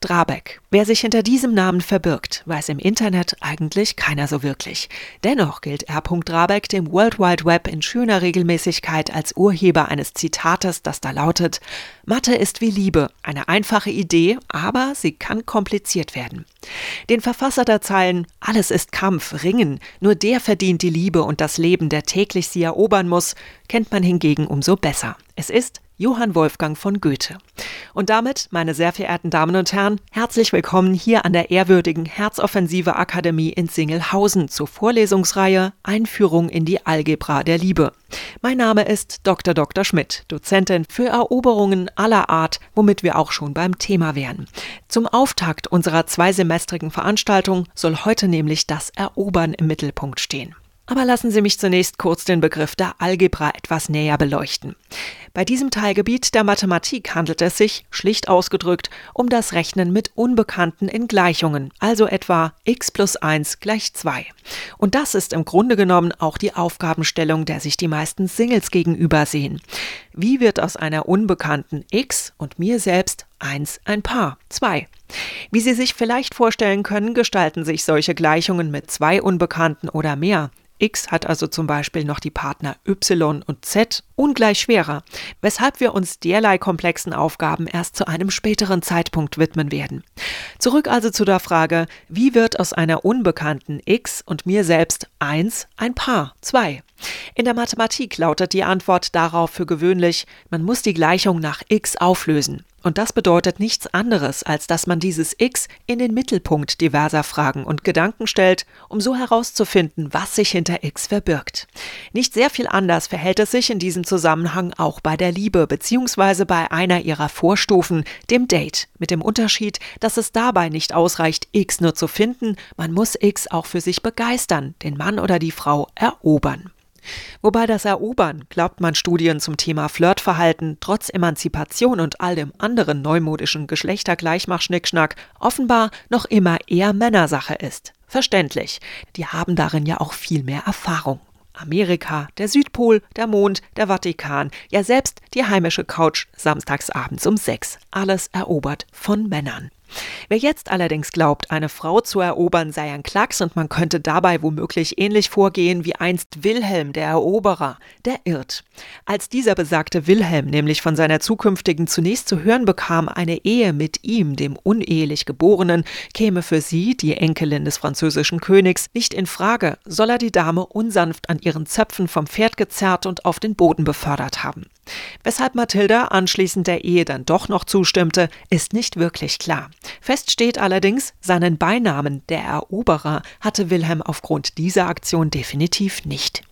Drabeck. Wer sich hinter diesem Namen verbirgt, weiß im Internet eigentlich keiner so wirklich. Dennoch gilt R. Drabeck dem World Wide Web in schöner Regelmäßigkeit als Urheber eines Zitates, das da lautet: Mathe ist wie Liebe, eine einfache Idee, aber sie kann kompliziert werden. Den Verfasser der Zeilen Alles ist Kampf, Ringen, nur der verdient die Liebe und das Leben, der täglich sie erobern muss, kennt man hingegen umso besser. Es ist Johann Wolfgang von Goethe. Und damit, meine sehr verehrten Damen und Herren, herzlich willkommen hier an der ehrwürdigen Herzoffensive Akademie in Singelhausen zur Vorlesungsreihe Einführung in die Algebra der Liebe. Mein Name ist Dr. Dr. Schmidt, Dozentin für Eroberungen aller Art, womit wir auch schon beim Thema wären. Zum Auftakt unserer zweisemestrigen Veranstaltung soll heute nämlich das Erobern im Mittelpunkt stehen. Aber lassen Sie mich zunächst kurz den Begriff der Algebra etwas näher beleuchten. Bei diesem Teilgebiet der Mathematik handelt es sich, schlicht ausgedrückt, um das Rechnen mit Unbekannten in Gleichungen, also etwa x plus 1 gleich 2. Und das ist im Grunde genommen auch die Aufgabenstellung, der sich die meisten Singles gegenüber sehen. Wie wird aus einer unbekannten x und mir selbst 1 ein Paar, 2? Wie Sie sich vielleicht vorstellen können, gestalten sich solche Gleichungen mit zwei Unbekannten oder mehr. X hat also zum Beispiel noch die Partner Y und Z ungleich schwerer, weshalb wir uns derlei komplexen Aufgaben erst zu einem späteren Zeitpunkt widmen werden. Zurück also zu der Frage, wie wird aus einer unbekannten X und mir selbst 1 ein Paar 2? In der Mathematik lautet die Antwort darauf für gewöhnlich, man muss die Gleichung nach x auflösen. Und das bedeutet nichts anderes, als dass man dieses x in den Mittelpunkt diverser Fragen und Gedanken stellt, um so herauszufinden, was sich hinter x verbirgt. Nicht sehr viel anders verhält es sich in diesem Zusammenhang auch bei der Liebe bzw. bei einer ihrer Vorstufen, dem Date, mit dem Unterschied, dass es dabei nicht ausreicht, x nur zu finden, man muss x auch für sich begeistern, den Mann oder die Frau erobern. Wobei das Erobern, glaubt man Studien zum Thema Flirtverhalten, trotz Emanzipation und all dem anderen neumodischen Geschlechtergleichmach-Schnickschnack offenbar noch immer eher Männersache ist. Verständlich, die haben darin ja auch viel mehr Erfahrung. Amerika, der Südpol, der Mond, der Vatikan, ja selbst die heimische Couch samstagsabends um sechs. Alles erobert von Männern. Wer jetzt allerdings glaubt, eine Frau zu erobern sei ein Klacks und man könnte dabei womöglich ähnlich vorgehen wie einst Wilhelm, der Eroberer, der irrt. Als dieser besagte Wilhelm nämlich von seiner zukünftigen zunächst zu hören bekam, eine Ehe mit ihm, dem unehelich Geborenen, käme für sie, die Enkelin des französischen Königs, nicht in Frage, soll er die Dame unsanft an ihren Zöpfen vom Pferd gezerrt und auf den Boden befördert haben. Weshalb Mathilda anschließend der Ehe dann doch noch zustimmte, ist nicht wirklich klar. Fest steht allerdings, seinen Beinamen der Eroberer hatte Wilhelm aufgrund dieser Aktion definitiv nicht.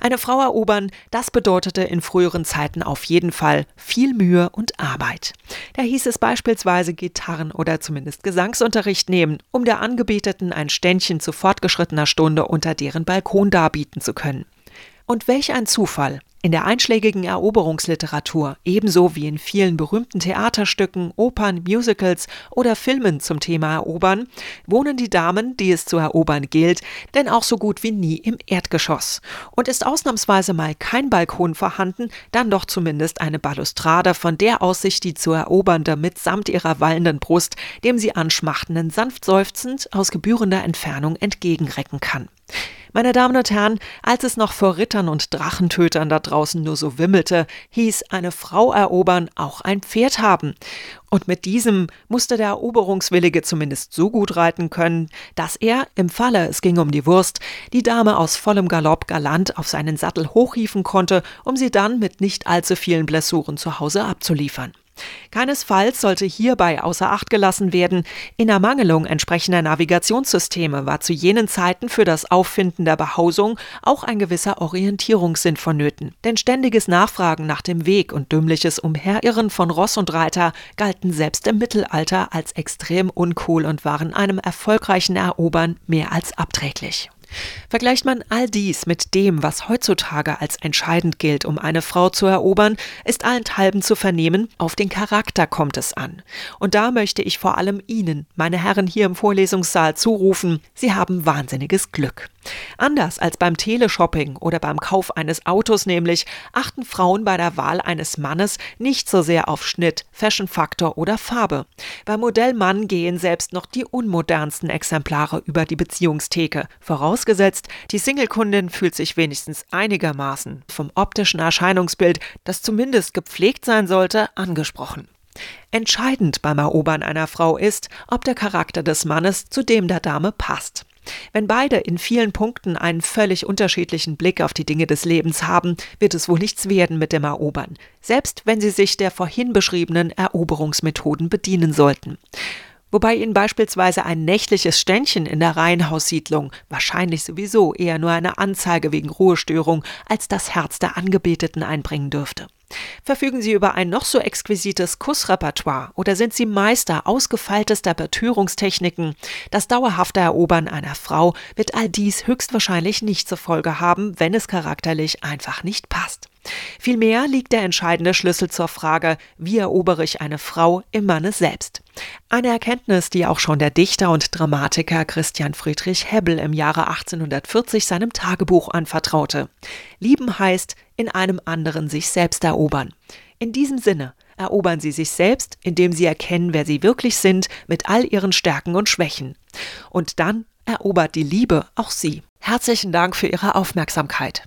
Eine Frau erobern, das bedeutete in früheren Zeiten auf jeden Fall viel Mühe und Arbeit. Da hieß es beispielsweise Gitarren- oder zumindest Gesangsunterricht nehmen, um der Angebeteten ein Ständchen zu fortgeschrittener Stunde unter deren Balkon darbieten zu können. Und welch ein Zufall. In der einschlägigen Eroberungsliteratur, ebenso wie in vielen berühmten Theaterstücken, Opern, Musicals oder Filmen zum Thema Erobern, wohnen die Damen, die es zu erobern gilt, denn auch so gut wie nie im Erdgeschoss. Und ist ausnahmsweise mal kein Balkon vorhanden, dann doch zumindest eine Balustrade, von der aus sich die zu erobernde mitsamt ihrer wallenden Brust dem sie anschmachtenden sanft seufzend aus gebührender Entfernung entgegenrecken kann. Meine Damen und Herren, als es noch vor Rittern und Drachentötern da draußen nur so wimmelte, hieß eine Frau erobern auch ein Pferd haben. Und mit diesem musste der Eroberungswillige zumindest so gut reiten können, dass er, im Falle es ging um die Wurst, die Dame aus vollem Galopp galant auf seinen Sattel hochhieven konnte, um sie dann mit nicht allzu vielen Blessuren zu Hause abzuliefern. Keinesfalls sollte hierbei außer Acht gelassen werden, in Ermangelung entsprechender Navigationssysteme war zu jenen Zeiten für das Auffinden der Behausung auch ein gewisser Orientierungssinn vonnöten. Denn ständiges Nachfragen nach dem Weg und dümmliches Umherirren von Ross und Reiter galten selbst im Mittelalter als extrem uncool und waren einem erfolgreichen Erobern mehr als abträglich. Vergleicht man all dies mit dem, was heutzutage als entscheidend gilt, um eine Frau zu erobern, ist allenthalben zu vernehmen, auf den Charakter kommt es an. Und da möchte ich vor allem Ihnen, meine Herren hier im Vorlesungssaal, zurufen, Sie haben wahnsinniges Glück. Anders als beim Teleshopping oder beim Kauf eines Autos nämlich, achten Frauen bei der Wahl eines Mannes nicht so sehr auf Schnitt, Fashionfaktor oder Farbe. Beim Modell Mann gehen selbst noch die unmodernsten Exemplare über die Beziehungstheke, vorausgesetzt, die Singlekundin fühlt sich wenigstens einigermaßen vom optischen Erscheinungsbild, das zumindest gepflegt sein sollte, angesprochen. Entscheidend beim Erobern einer Frau ist, ob der Charakter des Mannes zu dem der Dame passt. Wenn beide in vielen Punkten einen völlig unterschiedlichen Blick auf die Dinge des Lebens haben, wird es wohl nichts werden mit dem Erobern, selbst wenn sie sich der vorhin beschriebenen Eroberungsmethoden bedienen sollten. Wobei ihnen beispielsweise ein nächtliches Ständchen in der Reihenhaussiedlung wahrscheinlich sowieso eher nur eine Anzeige wegen Ruhestörung als das Herz der Angebeteten einbringen dürfte. Verfügen Sie über ein noch so exquisites Kussrepertoire oder sind Sie Meister ausgefeiltester Betörungstechniken? Das dauerhafte Erobern einer Frau wird all dies höchstwahrscheinlich nicht zur Folge haben, wenn es charakterlich einfach nicht passt. Vielmehr liegt der entscheidende Schlüssel zur Frage, wie erobere ich eine Frau im Manne selbst. Eine Erkenntnis, die auch schon der Dichter und Dramatiker Christian Friedrich Hebbel im Jahre 1840 seinem Tagebuch anvertraute. Lieben heißt, in einem anderen sich selbst erobern. In diesem Sinne erobern Sie sich selbst, indem Sie erkennen, wer Sie wirklich sind, mit all Ihren Stärken und Schwächen. Und dann erobert die Liebe auch Sie. Herzlichen Dank für Ihre Aufmerksamkeit.